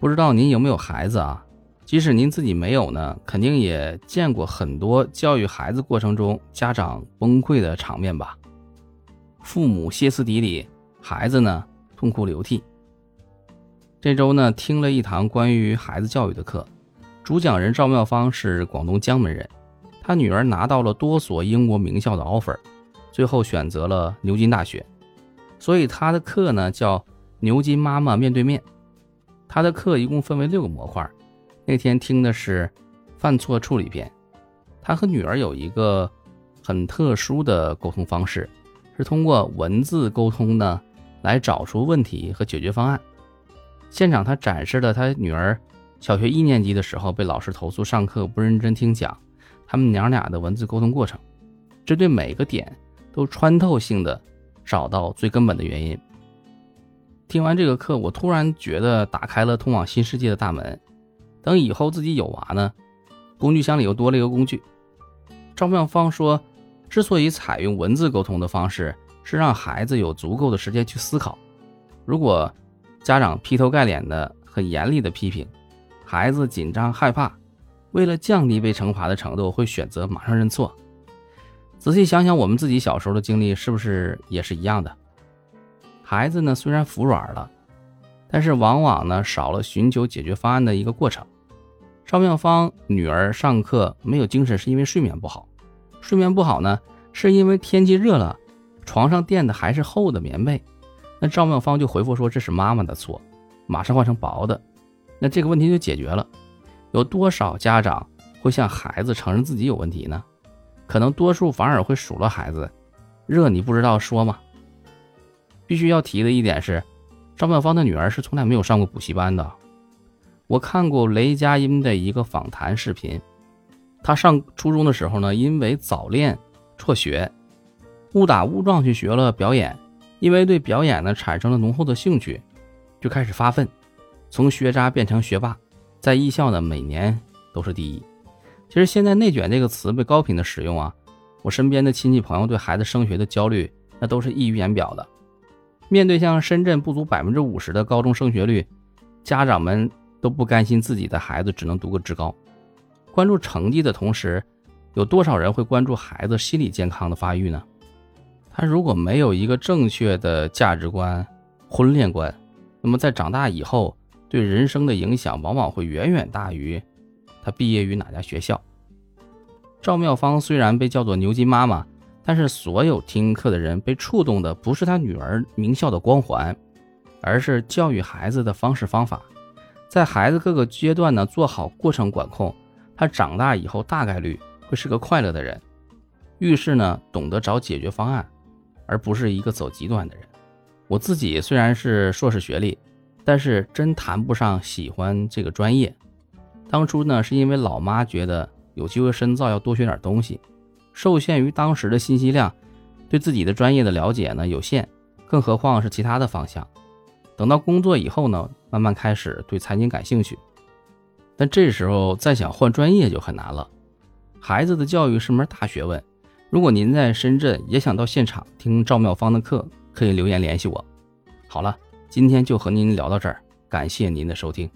不知道您有没有孩子啊？即使您自己没有呢，肯定也见过很多教育孩子过程中家长崩溃的场面吧？父母歇斯底里，孩子呢痛哭流涕。这周呢听了一堂关于孩子教育的课，主讲人赵妙芳是广东江门人，她女儿拿到了多所英国名校的 offer，最后选择了牛津大学，所以她的课呢叫牛津妈妈面对面。他的课一共分为六个模块，那天听的是犯错处理篇。他和女儿有一个很特殊的沟通方式，是通过文字沟通呢来找出问题和解决方案。现场，他展示了他女儿小学一年级的时候被老师投诉上课不认真听讲，他们娘俩的文字沟通过程，这对每个点都穿透性的找到最根本的原因。听完这个课，我突然觉得打开了通往新世界的大门。等以后自己有娃呢，工具箱里又多了一个工具。赵妙芳说，之所以采用文字沟通的方式，是让孩子有足够的时间去思考。如果家长劈头盖脸的、很严厉的批评，孩子紧张害怕，为了降低被惩罚的程度，会选择马上认错。仔细想想，我们自己小时候的经历是不是也是一样的？孩子呢，虽然服软了，但是往往呢少了寻求解决方案的一个过程。赵妙芳女儿上课没有精神，是因为睡眠不好。睡眠不好呢，是因为天气热了，床上垫的还是厚的棉被。那赵妙芳就回复说：“这是妈妈的错，马上换成薄的。”那这个问题就解决了。有多少家长会向孩子承认自己有问题呢？可能多数反而会数落孩子：“热你不知道说吗？”必须要提的一点是，张妙芳的女儿是从来没有上过补习班的。我看过雷佳音的一个访谈视频，他上初中的时候呢，因为早恋辍学，误打误撞去学了表演。因为对表演呢产生了浓厚的兴趣，就开始发奋，从学渣变成学霸，在艺校呢每年都是第一。其实现在“内卷”这个词被高频的使用啊，我身边的亲戚朋友对孩子升学的焦虑，那都是溢于言表的。面对像深圳不足百分之五十的高中升学率，家长们都不甘心自己的孩子只能读个职高。关注成绩的同时，有多少人会关注孩子心理健康的发育呢？他如果没有一个正确的价值观、婚恋观，那么在长大以后对人生的影响往往会远远大于他毕业于哪家学校。赵妙芳虽然被叫做牛津妈妈，但是所有听课的人被触动的不是他女儿名校的光环，而是教育孩子的方式方法。在孩子各个阶段呢做好过程管控，他长大以后大概率会是个快乐的人。遇事呢懂得找解决方案。而不是一个走极端的人。我自己虽然是硕士学历，但是真谈不上喜欢这个专业。当初呢，是因为老妈觉得有机会深造，要多学点东西。受限于当时的信息量，对自己的专业的了解呢有限，更何况是其他的方向。等到工作以后呢，慢慢开始对财经感兴趣。但这时候再想换专业就很难了。孩子的教育是门大学问。如果您在深圳也想到现场听赵妙芳的课，可以留言联系我。好了，今天就和您聊到这儿，感谢您的收听。